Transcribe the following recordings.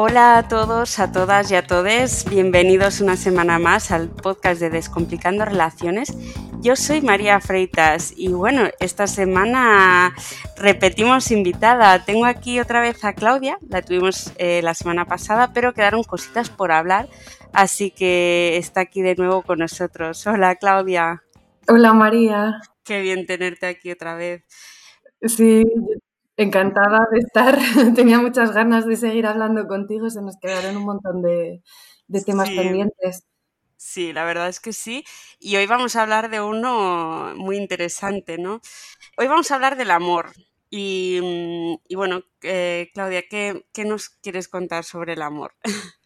Hola a todos, a todas y a todes. Bienvenidos una semana más al podcast de Descomplicando Relaciones. Yo soy María Freitas y bueno, esta semana repetimos invitada. Tengo aquí otra vez a Claudia, la tuvimos eh, la semana pasada, pero quedaron cositas por hablar, así que está aquí de nuevo con nosotros. Hola Claudia. Hola María. Qué bien tenerte aquí otra vez. Sí, Encantada de estar. Tenía muchas ganas de seguir hablando contigo. Se nos quedaron un montón de, temas pendientes. Sí, la verdad es que sí. Y hoy vamos a hablar de uno muy interesante, ¿no? Hoy vamos a hablar del amor. Y, mm, bueno, eh, Claudia, ¿qué, nos quieres contar sobre el amor?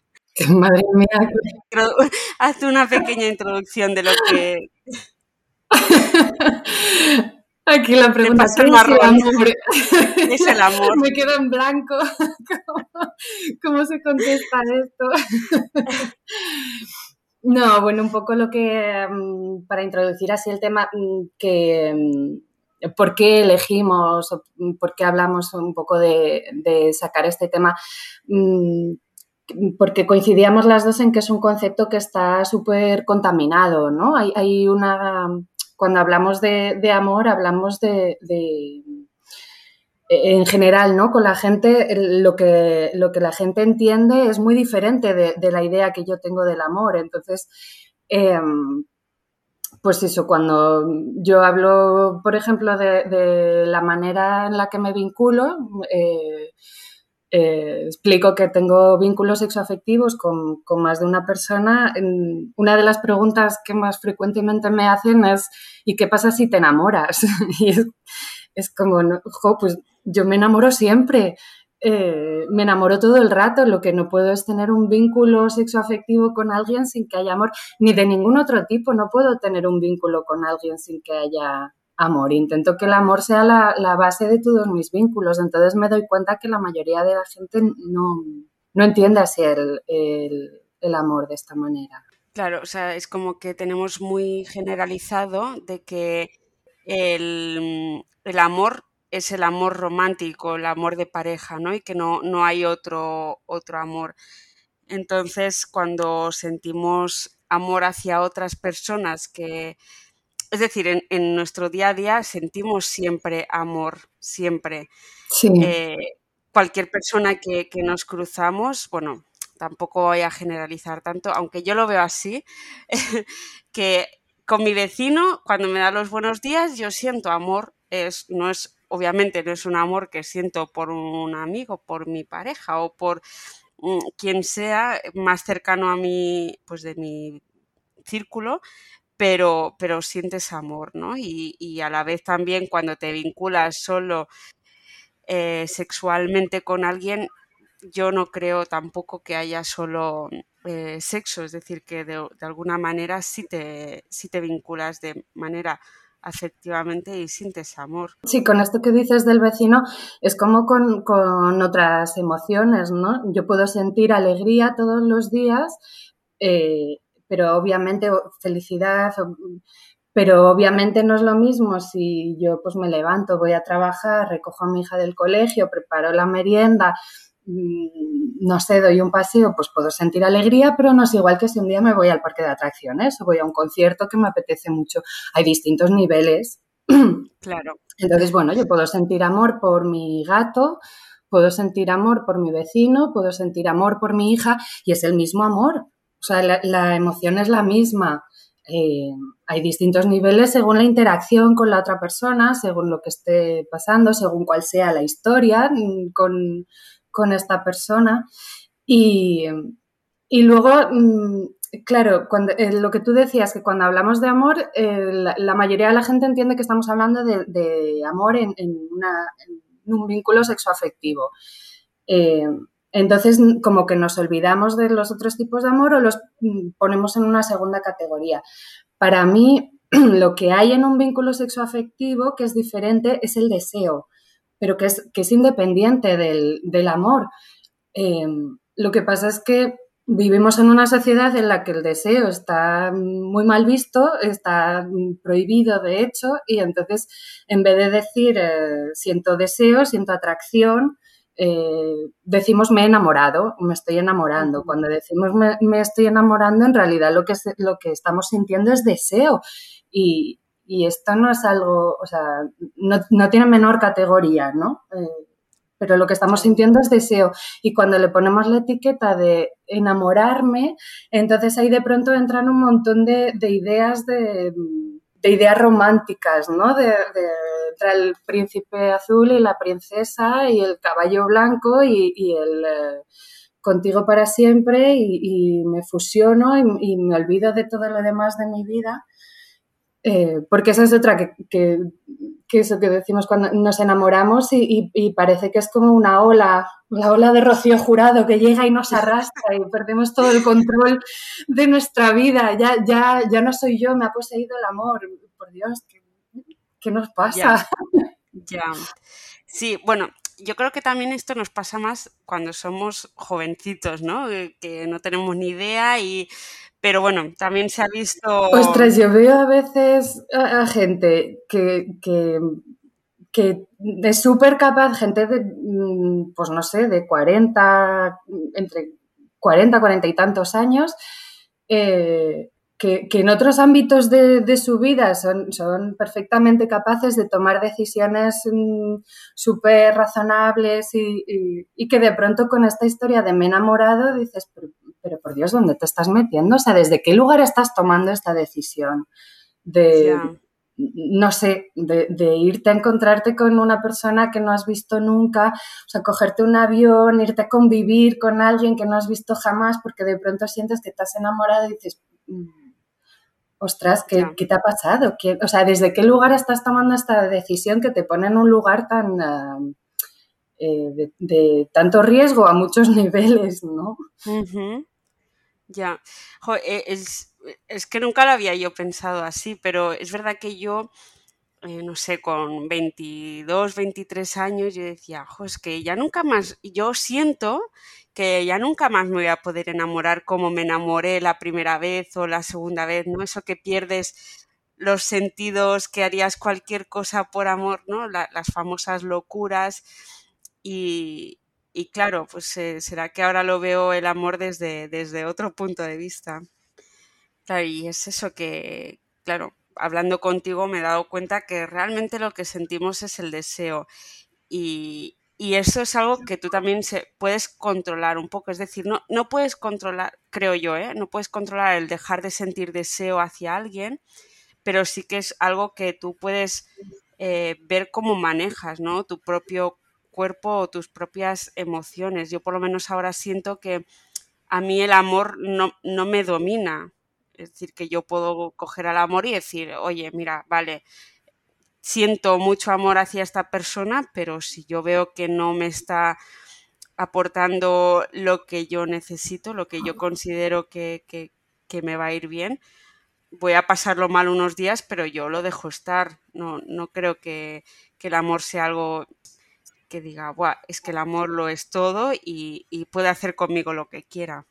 Madre mía. Haz una pequeña introducción de lo que... Aquí la pregunta es el amor. Es el amor. Me quedo en blanco. ¿Cómo, se contesta esto? No, bueno, un poco lo que, mm, para introducir así el tema, mm, que mm, por qué elegimos, por qué hablamos un poco de, sacar este tema, porque coincidíamos las dos en que es un concepto que está súper contaminado, ¿no? Hay, hay una cuando hablamos de, amor, hablamos de, en general, ¿no? Con la gente, lo que, lo que la gente entiende es muy diferente de, la idea que yo tengo del amor. Entonces, em, pues eso, cuando yo hablo, por ejemplo, de, la manera en la que me vinculo, eh, eh, explico que tengo vínculos sexoafectivos con, con, más de una persona, una de las preguntas que más frecuentemente me hacen es ¿y qué pasa si te enamoras? y es, como, pues yo me enamoro siempre, eh, me enamoro todo el rato, lo que no puedo es tener un vínculo sexoafectivo con alguien sin que haya amor, ni de ningún otro tipo, no puedo tener un vínculo con alguien sin que haya amor. Intento que el amor sea la, base de todos mis vínculos. Entonces me doy cuenta que la mayoría de la gente no, entiende así el, amor de esta manera. Claro, o sea, es como que tenemos muy generalizado de que el, amor es el amor romántico, el amor de pareja, ¿no? Y que no, no hay otro, otro amor. Entonces, cuando sentimos amor hacia otras personas que, es decir, en, nuestro día a día sentimos siempre amor, siempre. Eh, cualquier persona que, nos cruzamos, bueno, tampoco voy a generalizar tanto, aunque yo lo veo así, que con mi vecino, cuando me da los buenos días, yo siento amor. Es, no es, obviamente, no es un amor que siento por un amigo, por mi pareja o por mm, quien sea más cercano a mí, pues de mi círculo, pero, pero sientes amor, ¿no? Y, a la vez también cuando te vinculas solo eh, sexualmente con alguien, yo no creo tampoco que haya solo eh, sexo, es decir, que de, alguna manera sí te, sí te vinculas de manera afectivamente y sientes amor. Sí, con esto que dices del vecino es como con, con otras emociones, ¿no? Yo puedo sentir alegría todos los días eh, pero obviamente felicidad, pero obviamente no es lo mismo si yo pues me levanto, voy a trabajar, recojo a mi hija del colegio, preparo la merienda, mm, no sé, doy un paseo, pues puedo sentir alegría, pero no es igual que si un día me voy al parque de atracciones o voy a un concierto que me apetece mucho. Hay distintos niveles. Claro. Entonces, bueno, yo puedo sentir amor por mi gato, puedo sentir amor por mi vecino, puedo sentir amor por mi hija y es el mismo amor. O sea, la, emoción es la misma. Eh, hay distintos niveles según la interacción con la otra persona, según lo que esté pasando, según cuál sea la historia mm, con, esta persona. Y, luego, mm, claro, cuando, eh, lo que tú decías, que cuando hablamos de amor, eh, la, mayoría de la gente entiende que estamos hablando de, amor en, un vínculo sexoafectivo. Entonces, como que nos olvidamos de los otros tipos de amor o los mm, ponemos en una segunda categoría. Para mí, lo que hay en un vínculo sexoafectivo que es diferente es el deseo, pero que es, que es independiente del, amor. Em, lo que pasa es que vivimos en una sociedad en la que el deseo está muy mal visto, está prohibido de hecho, y entonces en vez de decir eh, siento deseo, siento atracción, eh, decimos me he enamorado, me estoy enamorando. Cuando decimos me, estoy enamorando, en realidad lo que, lo que estamos sintiendo es deseo. Y, esto no es algo, o sea, no, tiene menor categoría, ¿no? Eh, pero lo que estamos sintiendo es deseo. Y cuando le ponemos la etiqueta de enamorarme, entonces ahí de pronto entran un montón de, ideas de, ideas románticas, ¿no? De, el príncipe azul y la princesa y el caballo blanco y, el eh, contigo para siempre y, me fusiono y, me olvido de todo lo demás de mi vida. Eh, porque esa es otra que eso que decimos cuando nos enamoramos y, parece que es como una ola, la ola de rocío jurado que llega y nos arrastra y perdemos todo el control de nuestra vida. Ya, ya, ya no soy yo, me ha poseído el amor. Por Dios, ¿qué, nos pasa? Ya. Sí, bueno, yo creo que también esto nos pasa más cuando somos jovencitos, ¿no? Que no tenemos ni idea y pero bueno, también se ha visto... Ostras, yo veo a veces a, gente que, que, es súper capaz, gente de, mm, pues no sé, de 40, entre 40, 40 y tantos años, eh, que, en otros ámbitos de, su vida son, son, perfectamente capaces de tomar decisiones mm, súper razonables y, y, que de pronto con esta historia de me he enamorado dices, pero por Dios, ¿dónde te estás metiendo? O sea, ¿desde qué lugar estás tomando esta decisión? De, no sé, de, irte a encontrarte con una persona que no has visto nunca, o sea, cogerte un avión, irte a convivir con alguien que no has visto jamás, porque de pronto sientes que estás enamorado y dices, mm, ostras, ¿qué, te ha pasado? o sea, ¿desde qué lugar estás tomando esta decisión que te pone en un lugar tan... Eh, de, tanto riesgo a muchos niveles, ¿no? Ya, eh, es, que nunca lo había yo pensado así, pero es verdad que yo, eh, no sé, con 22, 23 años, yo decía, jo, es que ya nunca más, yo siento que ya nunca más me voy a poder enamorar como me enamoré la primera vez o la segunda vez, ¿no? Eso que pierdes los sentidos, que harías cualquier cosa por amor, ¿no? las famosas locuras y, y claro, pues será que ahora lo veo el amor desde, desde otro punto de vista. Claro, y es eso que, claro, hablando contigo me he dado cuenta que realmente lo que sentimos es el deseo. Y, y eso es algo que tú también se, puedes controlar un poco. Es decir, no, no puedes controlar, creo yo, ¿eh? no puedes controlar el dejar de sentir deseo hacia alguien, pero sí que es algo que tú puedes eh, ver cómo manejas, ¿no? Tu propio cuerpo o tus propias emociones. Yo por lo menos ahora siento que a mí el amor no, no me domina. Es decir, que yo puedo coger al amor y decir, oye, mira, vale, siento mucho amor hacia esta persona, pero si yo veo que no me está aportando lo que yo necesito, lo que yo considero que, que, que me va a ir bien, voy a pasarlo mal unos días, pero yo lo dejo estar. No, no creo que, que el amor sea algo que diga, es que el amor lo es todo y, puede hacer conmigo lo que quiera.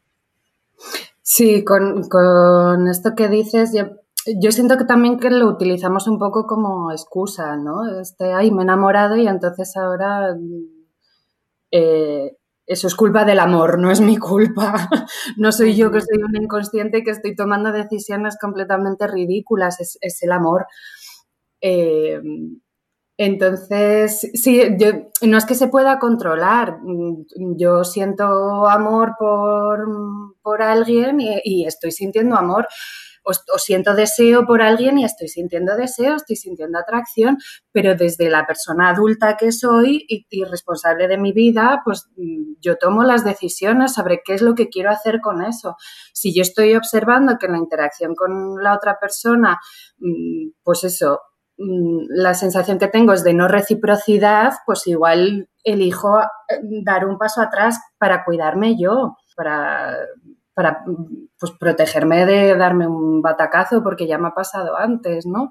Sí, con, esto que dices, yo, siento que también que lo utilizamos un poco como excusa, ¿no? Este, ay, me he enamorado y entonces ahora eh, eso es culpa del amor, no es mi culpa. No soy yo que soy un inconsciente y que estoy tomando decisiones completamente ridículas, es, el amor. Eh, entonces, sí, yo, no es que se pueda controlar. Yo siento amor por, alguien y, estoy sintiendo amor. O, siento deseo por alguien y estoy sintiendo deseo, estoy sintiendo atracción, pero desde la persona adulta que soy y, y, responsable de mi vida, pues yo tomo las decisiones sobre qué es lo que quiero hacer con eso. Si yo estoy observando que la interacción con la otra persona, mm, pues eso, Mm, la sensación que tengo es de no reciprocidad, pues igual elijo eh, dar un paso atrás para cuidarme yo, para para pues, protegerme de darme un batacazo porque ya me ha pasado antes, ¿no?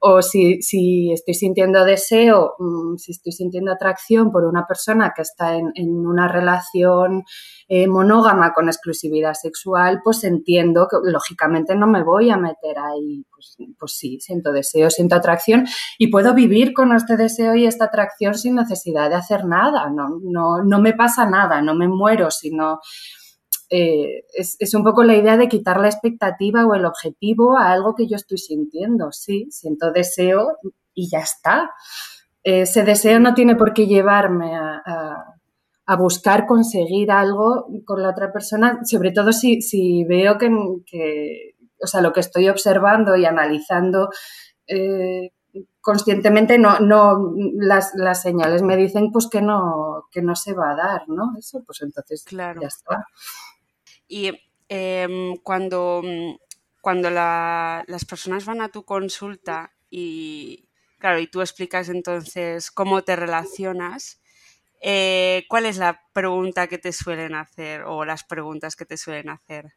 O si, si estoy sintiendo deseo, mm, si estoy sintiendo atracción por una persona que está en, una relación eh, monógama con exclusividad sexual, pues entiendo que lógicamente no me voy a meter ahí. Pues, pues sí, siento deseo, siento atracción y puedo vivir con este deseo y esta atracción sin necesidad de hacer nada. No, no, no me pasa nada, no me muero, sino eh, es, un poco la idea de quitar la expectativa o el objetivo a algo que yo estoy sintiendo. Sí, siento deseo y ya está. Ese deseo no tiene por qué llevarme a, buscar conseguir algo con la otra persona, sobre todo si, veo que, o sea, lo que estoy observando y analizando eh, conscientemente no, no las, las, señales me dicen pues que no, que no se va a dar, ¿no? Eso, pues entonces claro. ya está. Y em, cuando, mm, cuando las personas van a tu consulta y, claro, y tú explicas entonces cómo te relacionas, eh, ¿cuál es la pregunta que te suelen hacer o las preguntas que te suelen hacer?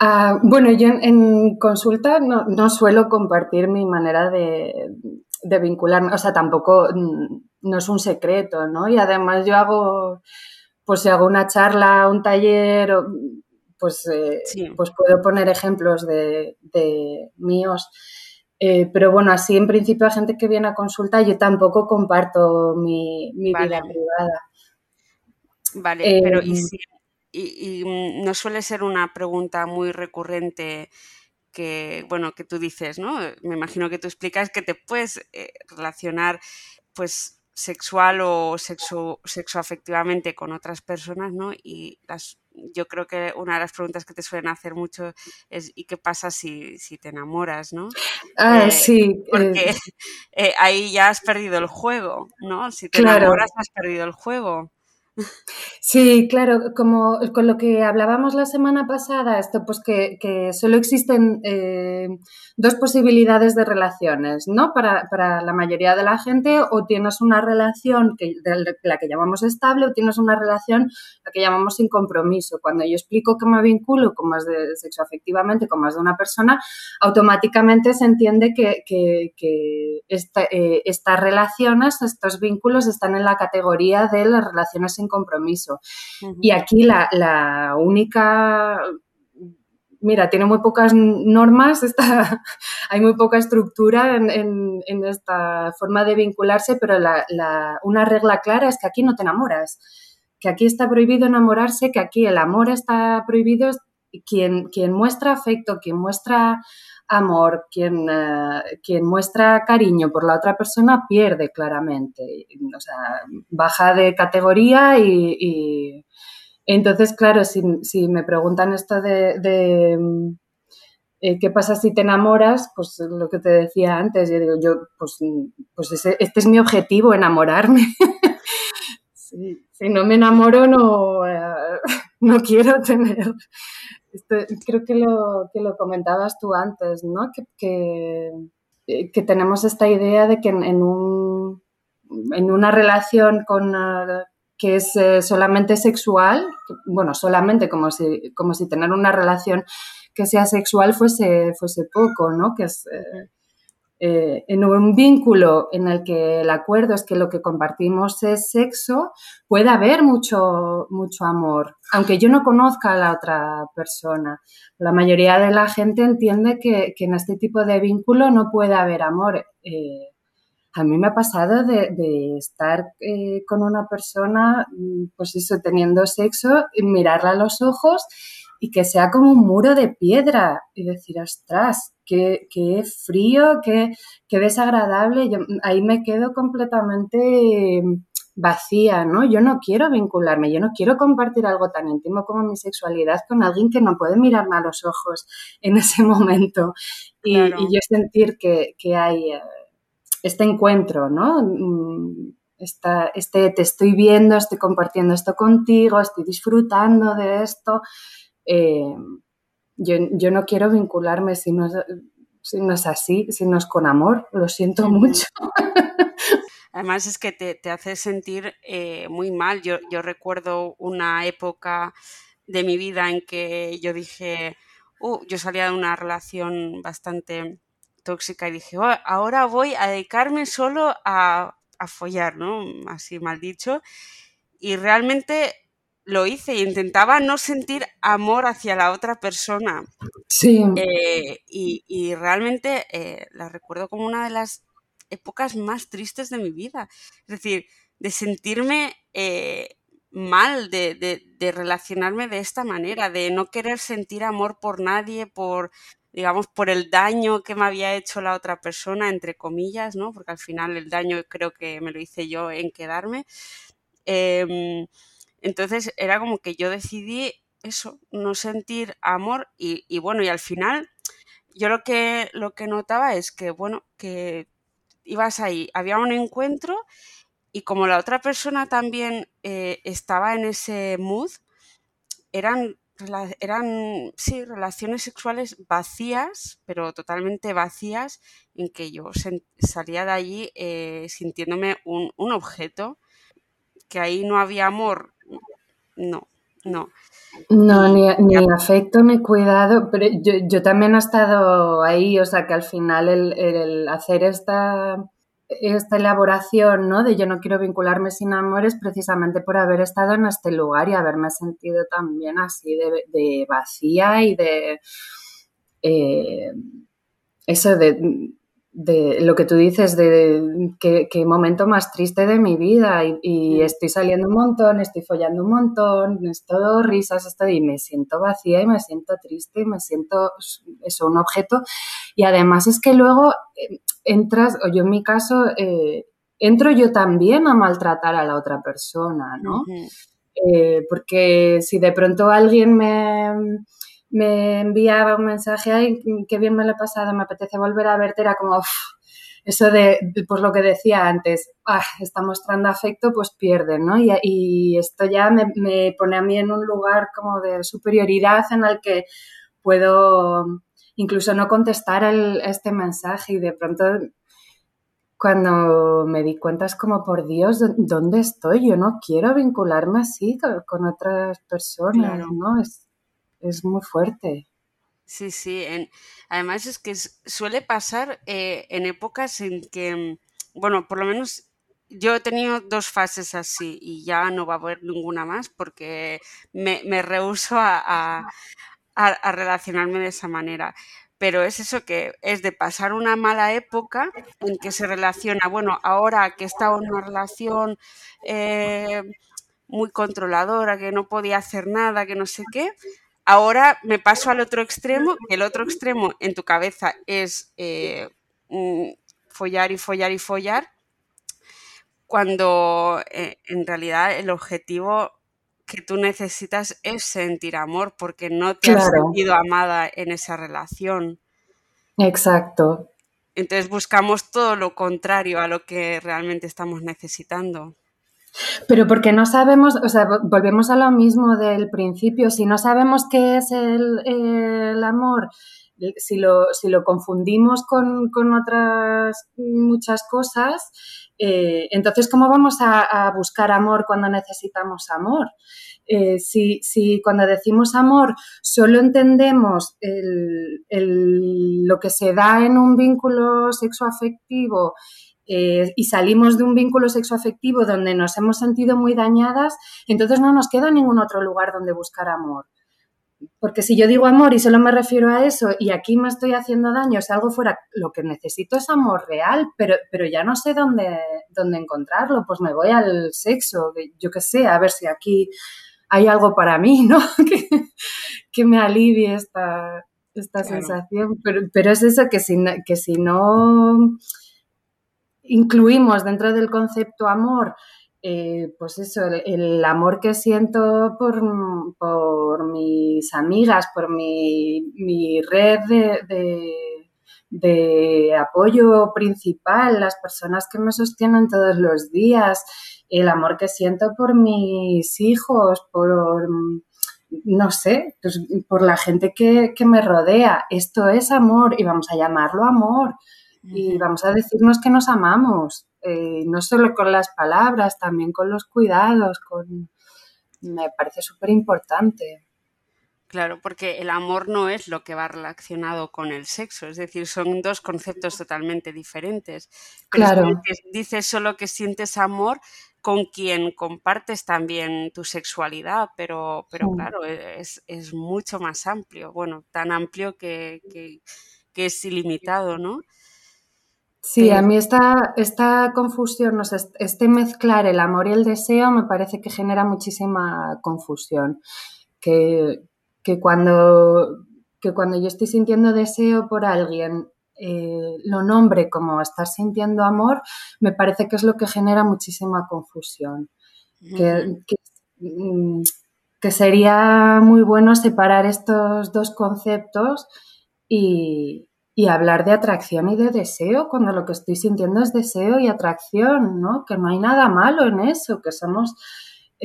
Ah, bueno, yo en, consulta no, suelo compartir mi manera de, de, vincularme, o sea, tampoco mm, no es un secreto, ¿no? Y además yo hago, pues si hago una charla, un taller, pues, eh, pues puedo poner ejemplos de, míos. Eh, pero bueno, así en principio hay gente que viene a consulta, yo tampoco comparto mi, vida privada. Vale, pero ¿y, y, mm, no suele ser una pregunta muy recurrente que, bueno, que tú dices, ¿no? Me imagino que tú explicas que te puedes eh, relacionar, pues, sexual o sexo, sexoafectivamente con otras personas, ¿no? Y las, yo creo que una de las preguntas que te suelen hacer mucho es ¿y qué pasa si, te enamoras, ¿no? Ah, eh, sí. Porque eh. Eh, ahí ya has perdido el juego, ¿no? Si te enamoras has perdido el juego. Sí, claro, como con lo que hablábamos la semana pasada, esto pues que, solo existen eh, dos posibilidades de relaciones, ¿no? Para, la mayoría de la gente, o tienes una relación que, de la que llamamos estable, o tienes una relación la que llamamos sin compromiso. Cuando yo explico que me vinculo con más de sexo afectivamente con más de una persona, automáticamente se entiende que, eh, estas relaciones, estos vínculos están en la categoría de las relaciones sin compromiso. Y aquí la, única mira, tiene muy pocas normas, está, hay muy poca estructura en, esta forma de vincularse, pero una regla clara es que aquí no te enamoras, que aquí está prohibido enamorarse, que aquí el amor está prohibido, quien, quien muestra afecto, quien muestra amor, quien, eh, quien muestra cariño por la otra persona pierde claramente, o sea, baja de categoría y, entonces, claro, si, me preguntan esto de, eh, qué pasa si te enamoras, pues lo que te decía antes, yo digo, yo, pues, pues este es mi objetivo, enamorarme. si no me enamoro, no, eh, no quiero tener creo que lo, que lo comentabas tú antes, ¿no? Que, eh, que, tenemos esta idea de que en, un, en una relación con, eh, que es eh, solamente sexual, bueno, solamente como si, como si tener una relación que sea sexual fuese, fuese poco, ¿no? Que eh, en un vínculo en el que el acuerdo es que lo que compartimos es sexo, puede haber mucho, mucho amor, aunque yo no conozca a la otra persona. La mayoría de la gente entiende que, en este tipo de vínculo no puede haber amor. Eh, a mí me ha pasado de, estar eh, con una persona, pues eso, teniendo sexo, mirarla a los ojos y que sea como un muro de piedra y decir, ostras, qué, frío, qué, desagradable. Yo, ahí me quedo completamente vacía, ¿no? Yo no quiero vincularme, yo no quiero compartir algo tan íntimo como mi sexualidad con alguien que no puede mirarme a los ojos en ese momento. Y, yo sentir que, hay eh, este encuentro, ¿no? Mm, este te estoy viendo, estoy compartiendo esto contigo, estoy disfrutando de esto. Eh, yo, no quiero vincularme si no, si no es así, si no es con amor, lo siento mucho. Además es que te, hace sentir eh, muy mal. Yo, recuerdo una época de mi vida en que yo dije, uh, yo salía de una relación bastante tóxica y dije, oh, ahora voy a dedicarme solo a, a follar, ¿no? Así mal dicho. Y realmente lo hice y intentaba no sentir amor hacia la otra persona. Sí. Eh, y, realmente eh, la recuerdo como una de las épocas más tristes de mi vida. Es decir, de sentirme eh, mal, de, de, relacionarme de esta manera, de no querer sentir amor por nadie, por digamos, por el daño que me había hecho la otra persona, entre comillas, ¿no? Porque al final el daño creo que me lo hice yo en quedarme. Em, entonces era como que yo decidí eso, no sentir amor y, bueno, y al final yo lo que, lo que notaba es que, bueno, que ibas ahí, había un encuentro y como la otra persona también eh, estaba en ese mood, eran, eran, sí, relaciones sexuales vacías, pero totalmente vacías, en que yo salía de allí eh, sintiéndome un, un objeto, que ahí no había amor, no, no. No, ni, ni afecto ni cuidado, pero yo, yo, también he estado ahí, o sea que al final el, el, hacer esta, esta elaboración, ¿no? De yo no quiero vincularme sin amor es precisamente por haber estado en este lugar y haberme sentido también así de, de vacía y de eh, eso de de lo que tú dices, de qué, momento más triste de mi vida y, estoy saliendo un montón, estoy follando un montón, es todo risas, estoy, y me siento vacía y me siento triste y me siento eso, un objeto. Y además es que luego eh, entras, o yo en mi caso, eh, entro yo también a maltratar a la otra persona, ¿no? Eh, porque si de pronto alguien me me enviaba un mensaje, ay, qué bien me lo he pasado, me apetece volver a verte, era como, eso de, pues lo que decía antes, ah, está mostrando afecto, pues pierde, ¿no? Y, esto ya me, pone a mí en un lugar como de superioridad en el que puedo incluso no contestar el, este mensaje y de pronto cuando me di cuenta es como, por Dios, ¿dónde estoy? Yo no quiero vincularme así con, otras personas, ¿no? Es, es muy fuerte. Sí, sí. además es que suele pasar eh, en épocas en que, bueno, por lo menos yo he tenido dos fases así y ya no va a haber ninguna más porque me, me rehuso a, relacionarme de esa manera. Pero es eso que es de pasar una mala época en que se relaciona, bueno, ahora que he estado en una relación eh, muy controladora, que no podía hacer nada, que no sé qué, Ahora me paso al otro extremo, el otro extremo en tu cabeza es eh, mm, follar y follar y follar, cuando eh, en realidad el objetivo que tú necesitas es sentir amor, porque no te has sentido amada en esa relación. Exacto. Entonces buscamos todo lo contrario a lo que realmente estamos necesitando. Pero porque no sabemos, o sea, volvemos a lo mismo del principio, si no sabemos qué es el, amor, si lo, si lo confundimos con, otras muchas cosas, eh, entonces, ¿cómo vamos a, buscar amor cuando necesitamos amor? Eh, si, si, cuando decimos amor solo entendemos lo que se da en un vínculo sexoafectivo eh, y salimos de un vínculo sexoafectivo donde nos hemos sentido muy dañadas, entonces no nos queda ningún otro lugar donde buscar amor. Porque si yo digo amor y solo me refiero a eso y aquí me estoy haciendo daño, si algo fuera, lo que necesito es amor real, pero, pero ya no sé dónde, dónde encontrarlo, pues me voy al sexo, yo qué sé, a ver si aquí hay algo para mí, ¿no? que, me alivie esta, esta sensación. Pero, pero, es eso que si, que si no incluimos dentro del concepto amor, eh, pues eso, el, amor que siento por, por mis amigas, por mi, mi red de, de, apoyo principal, las personas que me sostienen todos los días, el amor que siento por mis hijos, por, no sé, pues por la gente que, que me rodea. Esto es amor y vamos a llamarlo amor y vamos a decirnos que nos amamos, eh, no solo con las palabras, también con los cuidados, con... me parece súper importante. Claro, porque el amor no es lo que va relacionado con el sexo, es decir, son dos conceptos totalmente diferentes. claro. dices solo que sientes amor con quien compartes también tu sexualidad, pero, pero claro, es, mucho más amplio, bueno, tan amplio que, es ilimitado, ¿no? Sí, a mí esta, esta confusión, este mezclar el amor y el deseo me parece que genera muchísima confusión. Que, que cuando, que cuando yo estoy sintiendo deseo por alguien, eh, lo nombre como estar sintiendo amor, me parece que es lo que genera muchísima confusión. que, mm, que, sería muy bueno separar estos dos conceptos y, y, hablar de atracción y de deseo, cuando lo que estoy sintiendo es deseo y atracción, ¿no? Que no hay nada malo en eso, que somos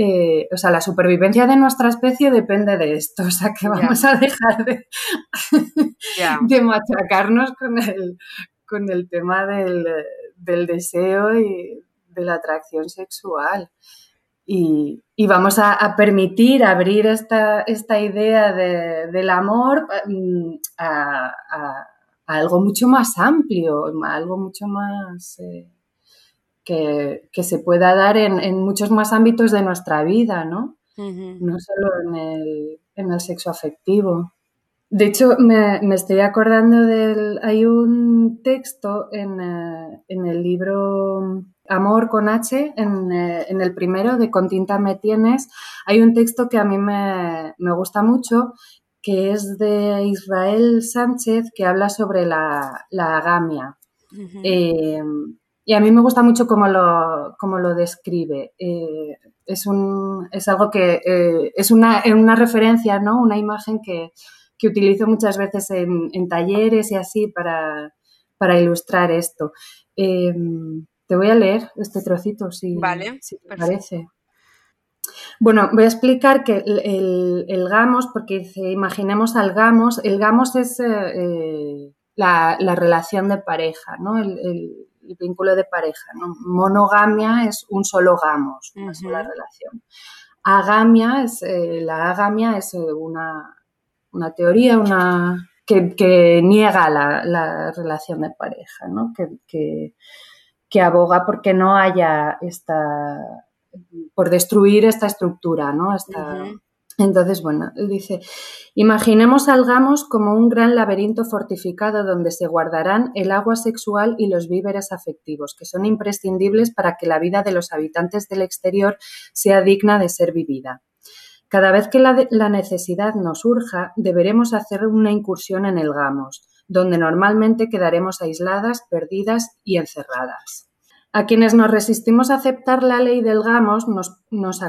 eh, o sea, la supervivencia de nuestra especie depende de esto, o sea, que vamos a dejar de, de, machacarnos con el, con el tema del, deseo y de la atracción sexual. Y, vamos a, permitir abrir esta, esta idea del amor mm, a, algo mucho más amplio, a algo mucho más... Eh, que, se pueda dar en, muchos más ámbitos de nuestra vida, ¿no? No solo en el, en el, sexo afectivo. De hecho, me, estoy acordando del... Hay un texto en, eh, el libro Amor con H, en, eh, en, el primero de Con tinta me tienes, hay un texto que a mí me, gusta mucho, que es de Israel Sánchez, que habla sobre la, agamia. Y a mí me gusta mucho cómo lo, lo describe. Eh, es, un, es algo que eh, es una, una, referencia, ¿no? Una imagen que, utilizo muchas veces en, talleres y así para, ilustrar esto. Eh, te voy a leer este trocito, si, vale, te parece. Bueno, voy a explicar que el, gamos, porque imaginemos al gamos, el gamos es la, relación de pareja, ¿no? el, el vínculo de pareja. Monogamia es un solo gamos, una sola relación. Agamia es, eh, la agamia es eh, una, teoría una, que, niega la, relación de pareja, ¿no? que, que, aboga porque no haya esta, por destruir esta estructura, ¿no? Esta, entonces, bueno, dice, imaginemos al Gamos como un gran laberinto fortificado donde se guardarán el agua sexual y los víveres afectivos, que son imprescindibles para que la vida de los habitantes del exterior sea digna de ser vivida. Cada vez que la, la necesidad nos surja, deberemos hacer una incursión en el Gamos, donde normalmente quedaremos aisladas, perdidas y encerradas. A quienes nos resistimos a aceptar la ley del gamos nos,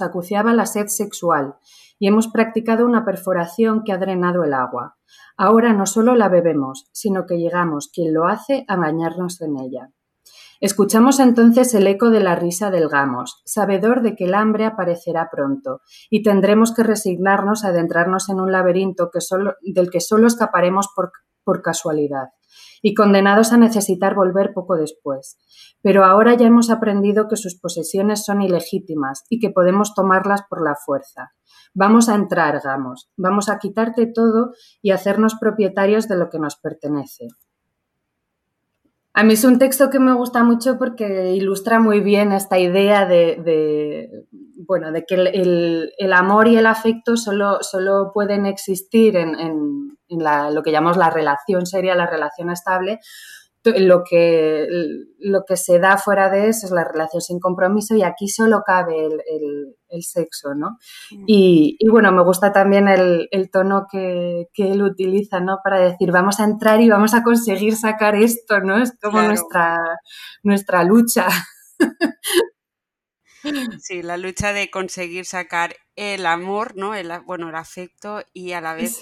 acuciaba la sed sexual y hemos practicado una perforación que ha drenado el agua. Ahora no solo la bebemos, sino que llegamos, quien lo hace, a bañarnos en ella. Escuchamos entonces el eco de la risa del gamos, sabedor de que el hambre aparecerá pronto, y tendremos que resignarnos a adentrarnos en un laberinto del que solo escaparemos por casualidad y condenados a necesitar volver poco después. Pero ahora ya hemos aprendido que sus posesiones son ilegítimas y que podemos tomarlas por la fuerza. Vamos a entrar, Gamos, vamos a quitarte todo y hacernos propietarios de lo que nos pertenece. A mí es un texto que me gusta mucho porque ilustra muy bien esta idea de, bueno, de que el, amor y el afecto solo, solo pueden existir en, lo que llamamos la relación seria, la relación estable, lo que, lo que se da fuera de eso es la relación sin compromiso y aquí solo cabe el, sexo, ¿no? Mm. Y, bueno, me gusta también el, tono que, él utiliza, ¿no? Para decir, vamos a entrar y vamos a conseguir sacar esto, ¿no? Es como nuestra, nuestra lucha. Sí, la lucha de conseguir sacar el amor, ¿no? El, bueno, el afecto y a la vez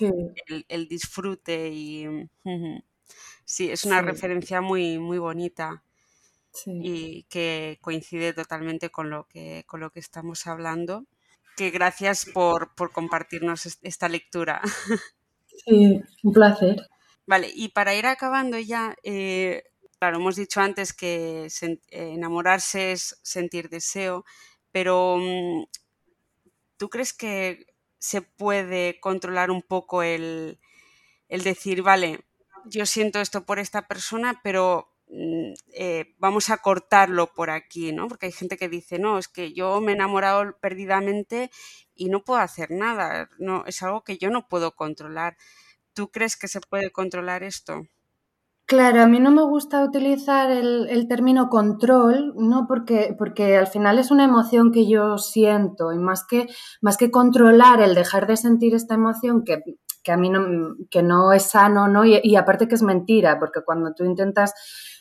el, disfrute y... Sí, es una referencia muy, muy bonita y que coincide totalmente con lo que, con lo que estamos hablando. Que gracias por, compartirnos esta lectura. Sí, un placer. Vale, y para ir acabando ya, eh, claro, hemos dicho antes que enamorarse es sentir deseo, pero mm, ¿tú crees que se puede controlar un poco el, el decir, vale, yo siento esto por esta persona, pero mm, eh, vamos a cortarlo por aquí, ¿no? Porque hay gente que dice, no, es que yo me he enamorado perdidamente y no puedo hacer nada, no, es algo que yo no puedo controlar. ¿Tú crees que se puede controlar esto? Claro, a mí no me gusta utilizar el, término control, ¿no? Porque, porque al final es una emoción que yo siento y más que, más que controlar el dejar de sentir esta emoción que, a mí no, que no es sano, ¿no? Y, aparte que es mentira, porque cuando tú intentas,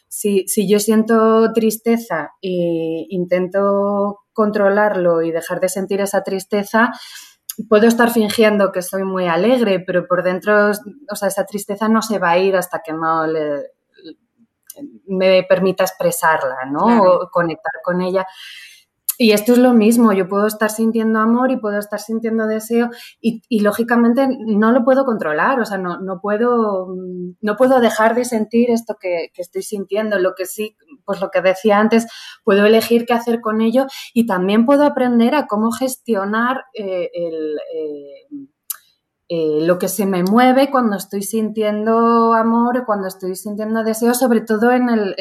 si, si yo siento tristeza e intento controlarlo y dejar de sentir esa tristeza, puedo estar fingiendo que soy muy alegre, pero por dentro, o sea, esa tristeza no se va a ir hasta que no le, me permita expresarla, ¿no? O conectar con ella. Y esto es lo mismo, yo puedo estar sintiendo amor y puedo estar sintiendo deseo y, lógicamente no lo puedo controlar, o sea, no, no, puedo, no puedo dejar de sentir esto que, estoy sintiendo. Lo que sí, pues lo que decía antes, puedo elegir qué hacer con ello y también puedo aprender a cómo gestionar eh, eh, eh, lo que se me mueve cuando estoy sintiendo amor, cuando estoy sintiendo deseo, sobre todo en el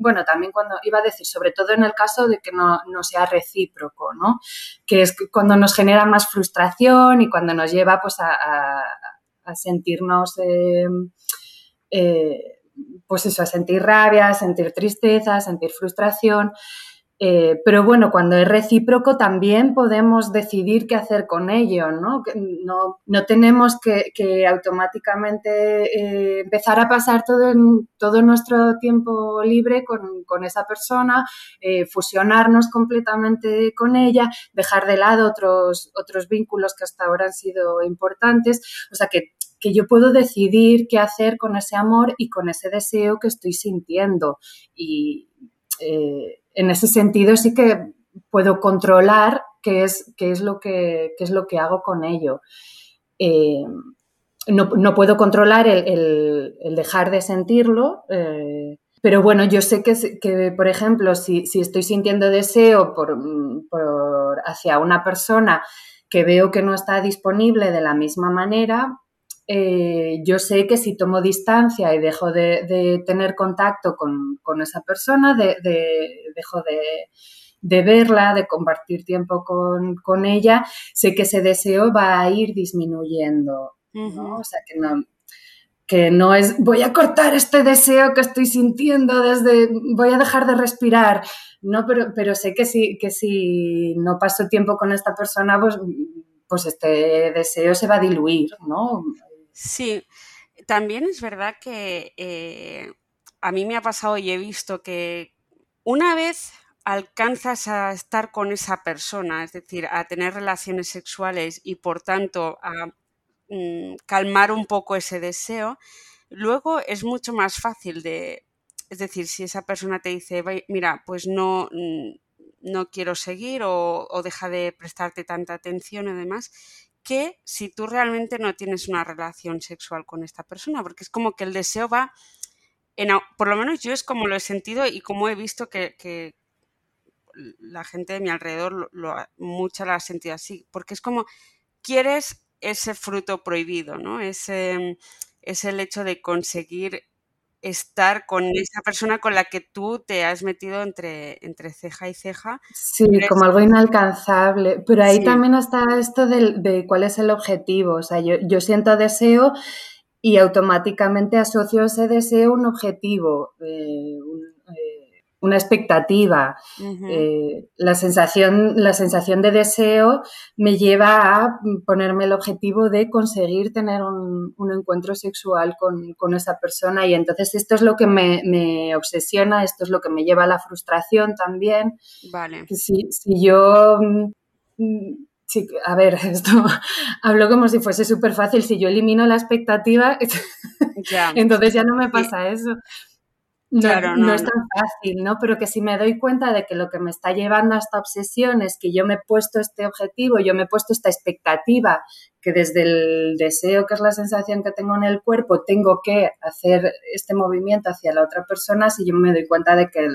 bueno, también cuando iba a decir, sobre todo en el caso de que no, sea recíproco, ¿no? Que es cuando nos genera más frustración y cuando nos lleva pues a, sentirnos, eh, eh, pues eso, sentir rabia, sentir tristeza, sentir frustración. Eh, pero bueno, cuando es recíproco también podemos decidir qué hacer con ello, ¿no? No, no tenemos que, automáticamente eh, empezar a pasar todo, todo nuestro tiempo libre con, esa persona, eh, fusionarnos completamente con ella, dejar de lado otros, otros vínculos que hasta ahora han sido importantes. O sea que que yo puedo decidir qué hacer con ese amor y con ese deseo que estoy sintiendo. Y en ese sentido sí que puedo controlar qué es, qué es, lo, que, es lo que hago con ello. Eh, no, puedo controlar el, dejar de sentirlo, eh, pero bueno, yo sé que, por ejemplo, si, estoy sintiendo deseo por, hacia una persona que veo que no está disponible de la misma manera, eh, yo sé que si tomo distancia y dejo de, tener contacto con, esa persona, de, dejo de, verla, de compartir tiempo con, ella, sé que ese deseo va a ir disminuyendo. O sea, que no, que no es voy a cortar este deseo que estoy sintiendo desde voy a dejar de respirar. No, pero, pero sé que si, que si no paso tiempo con esta persona, pues, pues este deseo se va a diluir, ¿no? Sí, también es verdad que eh, a mí me ha pasado y he visto que una vez alcanzas a estar con esa persona, es decir, a tener relaciones sexuales y por tanto a mm, calmar un poco ese deseo, luego es mucho más fácil de, es decir, si esa persona te dice, mira, pues no, mm, no quiero seguir o, o deja de prestarte tanta atención y demás, que si tú realmente no tienes una relación sexual con esta persona, porque es como que el deseo va, en, por lo menos yo es como lo he sentido y como he visto que, la gente de mi alrededor, lo, mucha la ha sentido así, porque es como quieres ese fruto prohibido, ¿no? Ese, es el hecho de conseguir estar con esa persona con la que tú te has metido entre, entre ceja y ceja. Sí, como algo inalcanzable. Pero ahí también está esto de, cuál es el objetivo. O sea, yo, yo siento deseo y automáticamente asocio ese deseo a un objetivo, eh, una expectativa. Eh, la, sensación, la sensación de deseo me lleva a ponerme el objetivo de conseguir tener un, encuentro sexual con, esa persona y entonces esto es lo que me, obsesiona, esto es lo que me lleva a la frustración también. Vale. Si, si yo... Mm, sí, a ver, esto hablo como si fuese súper fácil. Si yo elimino la expectativa, entonces ya no me pasa eso. No, no, es tan fácil, ¿no? Pero que si me doy cuenta de que lo que me está llevando a esta obsesión es que yo me he puesto este objetivo, yo me he puesto esta expectativa, que desde el deseo, que es la sensación que tengo en el cuerpo, tengo que hacer este movimiento hacia la otra persona, si yo me doy cuenta de que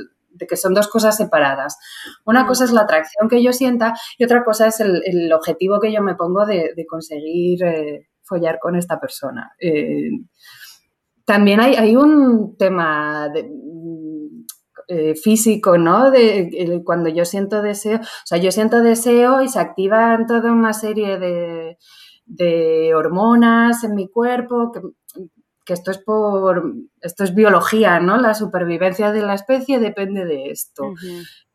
que son dos cosas separadas. Una cosa es la atracción que yo sienta y otra cosa es el, objetivo que yo me pongo de, conseguir eh, follar con esta persona. Eh, también hay, hay, un tema de, eh, físico, ¿no? De, cuando yo siento deseo, o sea, yo siento deseo y se activan toda una serie de, de hormonas en mi cuerpo, que, que, esto es por, esto es biología, ¿no? La supervivencia de la especie depende de esto.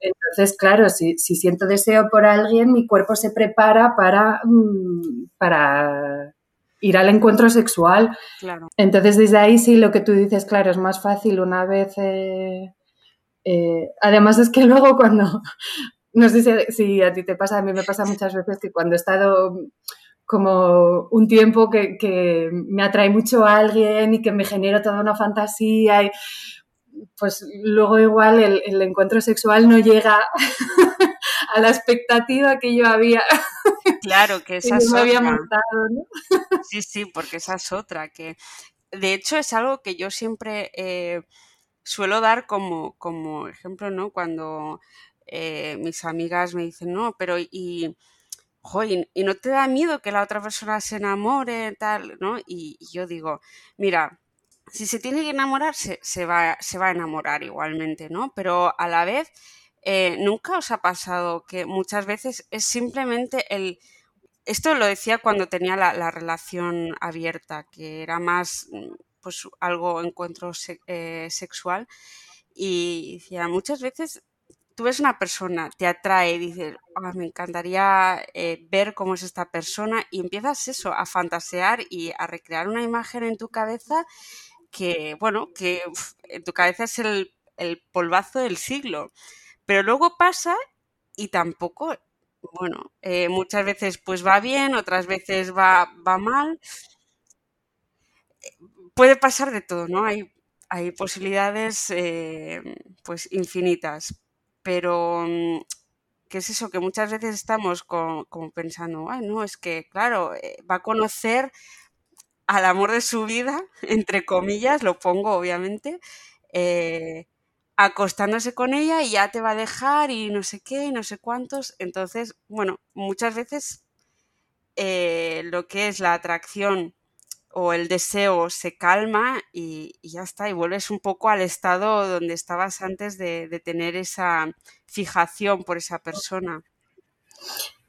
Entonces, claro, si, si, siento deseo por alguien, mi cuerpo se prepara para, mm, para ir al encuentro sexual. Claro. Entonces, desde ahí sí lo que tú dices, claro, es más fácil una vez eh, eh, además es que luego cuando, no sé si, a ti te pasa, a mí me pasa muchas veces que cuando he estado como un tiempo que, me atrae mucho a alguien y que me genera toda una fantasía y pues luego igual el, encuentro sexual no llega a la expectativa que yo había. Claro, que esa es otra. Sí, sí, porque esa es otra, que de hecho es algo que yo siempre eh, suelo dar como, como ejemplo, ¿no? Cuando eh, mis amigas me dicen, no, pero y, y no te da miedo que la otra persona se enamore, tal, ¿no? Y, yo digo, mira, si se tiene que enamorar, se, va, se va a enamorar igualmente, ¿no? Pero a la vez, eh, nunca os ha pasado que muchas veces es simplemente el... Esto lo decía cuando tenía la, la relación abierta, que era más pues algo encuentro eh, sexual y decía, muchas veces tú ves una persona, te atrae, dices, ah, me encantaría eh, ver cómo es esta persona y empiezas eso, a fantasear y a recrear una imagen en tu cabeza que, bueno, que en tu cabeza es el, polvazo del siglo. Pero luego pasa y tampoco, bueno, eh, muchas veces pues va bien, otras veces va, va mal puede pasar de todo, ¿no? Hay, hay posibilidades eh, pues infinitas, pero mm, ¿qué es eso? Que muchas veces estamos como pensando, ay, no, es que, claro, eh, va a conocer al amor de su vida, entre comillas, lo pongo obviamente, acostándose con ella y ya te va a dejar y no sé qué y no sé cuántos. Entonces, bueno, muchas veces lo que es la atracción o el deseo se calma y, ya está, y vuelves un poco al estado donde estabas antes de, tener esa fijación por esa persona.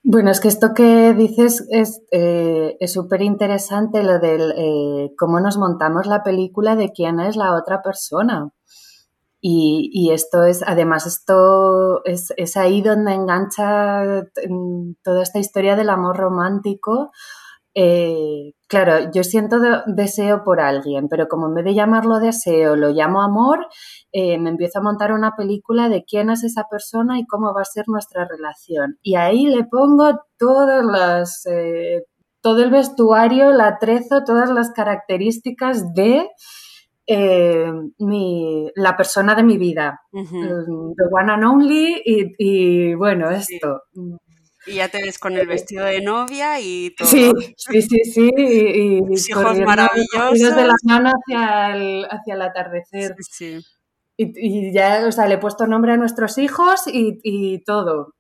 Bueno, es que esto que dices es eh, súper interesante, lo del eh, cómo nos montamos la película de quién es la otra persona. Y, esto es, además, esto es, ahí donde engancha toda esta historia del amor romántico, eh, claro, yo siento deseo por alguien, pero como en vez de llamarlo deseo, lo llamo amor, eh, me empiezo a montar una película de quién es esa persona y cómo va a ser nuestra relación. Y ahí le pongo todas las, eh, todo el vestuario, la trezo, todas las características de mi, la persona de mi vida, the one and only, y, y bueno, esto. Y ya te ves con el vestido de novia y todo. Sí, sí, sí, sí. Y, hijos maravillosos. Desde las manos hacia el, hacia el atardecer. Sí, sí. Y, ya, o sea, le he puesto nombre a nuestros hijos y, todo.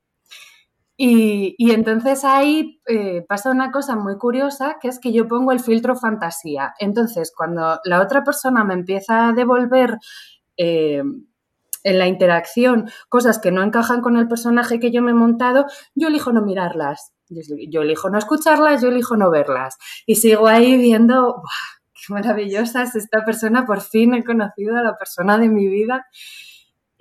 Y, entonces ahí eh, pasa una cosa muy curiosa, que es que yo pongo el filtro fantasía. Entonces, cuando la otra persona me empieza a devolver eh, en la interacción cosas que no encajan con el personaje que yo me he montado, yo elijo no mirarlas. Yo elijo no escucharlas, yo elijo no verlas. Y sigo ahí viendo, qué maravillosa es esta persona, por fin he conocido a la persona de mi vida.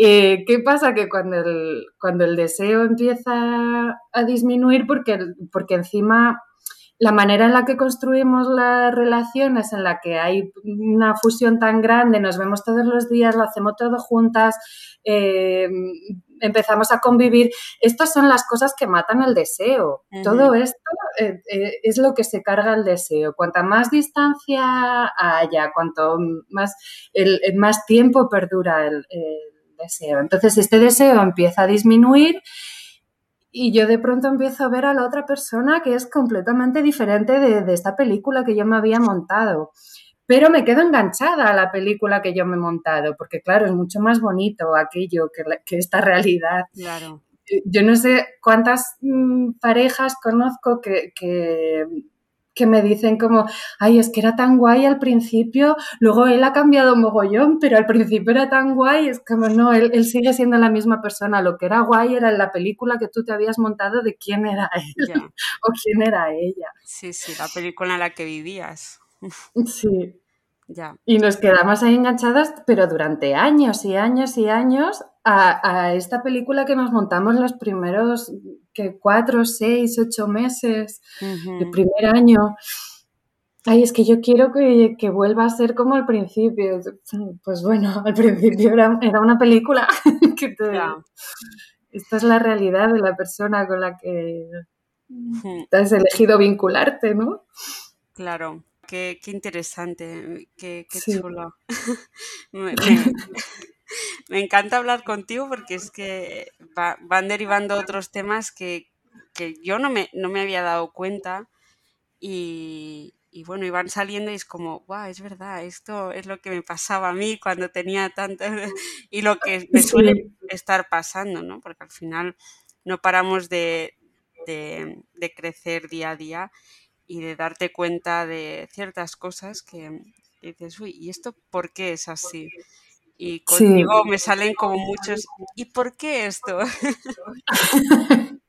Eh, ¿Qué pasa? Que cuando el, cuando el deseo empieza a disminuir, porque, porque encima la manera en la que construimos las relaciones, en la que hay una fusión tan grande, nos vemos todos los días, lo hacemos todo juntas, eh, empezamos a convivir, estas son las cosas que matan el deseo. Todo esto eh, eh, es lo que se carga el deseo. Cuanta más distancia haya, cuanto más, el, más tiempo perdura el, el deseo. Entonces, este deseo empieza a disminuir y yo de pronto empiezo a ver a la otra persona que es completamente diferente de, esta película que yo me había montado. pero me quedo enganchada a la película que yo me he montado, porque claro, es mucho más bonito aquello que, que esta realidad. Claro. Yo no sé cuántas mm, parejas conozco que, que que me dicen como, ay, es que era tan guay al principio, luego él ha cambiado mogollón, pero al principio era tan guay, es como, no, él, sigue siendo la misma persona, lo que era guay era la película que tú te habías montado de quién era él o quién era ella. Sí, sí, la película en la que vivías. Sí. Ya. Y nos quedamos ahí enganchadas, pero durante años y años y años, a, esta película que nos montamos los primeros que cuatro, seis, ocho meses, el primer año. Ay, es que yo quiero que, que, vuelva a ser como al principio. Pues bueno, al principio era, era una película que Esta es la realidad de la persona con la que te has elegido vincularte, ¿no? Claro, qué, qué interesante, qué, qué chulo. me encanta hablar contigo porque es que van derivando otros temas que, yo no me, no me había dado cuenta y, bueno, iban saliendo y es como, wow, es verdad, esto es lo que me pasaba a mí cuando tenía tanto y lo que me suele estar pasando, ¿no? Porque al final no paramos de, de crecer día a día y de darte cuenta de ciertas cosas que dices, uy, ¿y esto por qué es así? Y contigo me salen como muchos, ¿y por qué esto?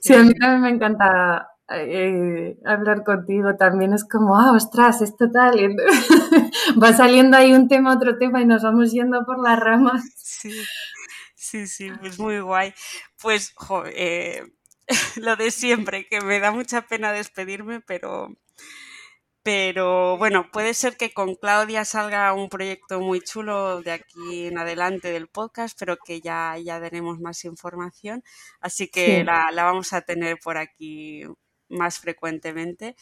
sí, a mí también me encanta eh, hablar contigo, también es como, ah, ostras, es total, va saliendo ahí un tema, otro tema y nos vamos yendo por las ramas. Sí, sí, sí, pues muy guay. Pues, eh, lo de siempre, que me da mucha pena despedirme, pero pero bueno, puede ser que con Claudia salga un proyecto muy chulo de aquí en adelante del podcast, pero que ya, ya daremos más información. Así que la, vamos a tener por aquí más frecuentemente.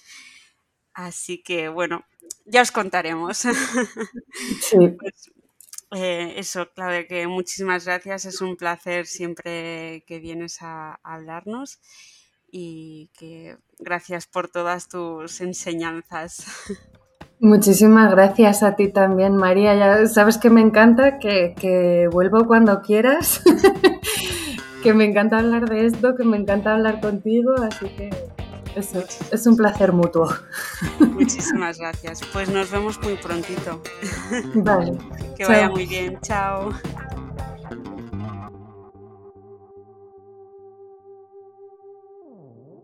Así que bueno, ya os contaremos. Sí. Pues, eh, eso, Claudia, que muchísimas gracias. Es un placer siempre que vienes a hablarnos y que gracias por todas tus enseñanzas. Muchísimas gracias a ti también, María. Ya sabes que me encanta, que, vuelvo cuando quieras, que me encanta hablar de esto, que me encanta hablar contigo, así que eso, es un placer mutuo. Muchísimas gracias. Pues nos vemos muy prontito. Vale. Que vaya muy bien. Chao.